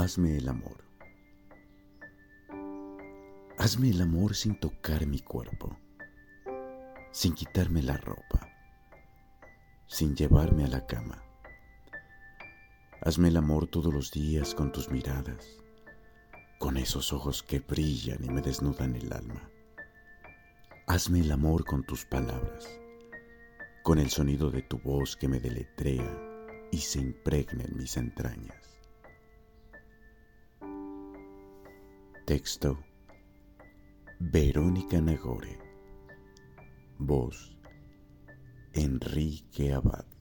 Hazme el amor. Hazme el amor sin tocar mi cuerpo, sin quitarme la ropa, sin llevarme a la cama. Hazme el amor todos los días con tus miradas, con esos ojos que brillan y me desnudan el alma. Hazme el amor con tus palabras, con el sonido de tu voz que me deletrea y se impregna en mis entrañas. Texto Verónica Nagore. Voz Enrique Abad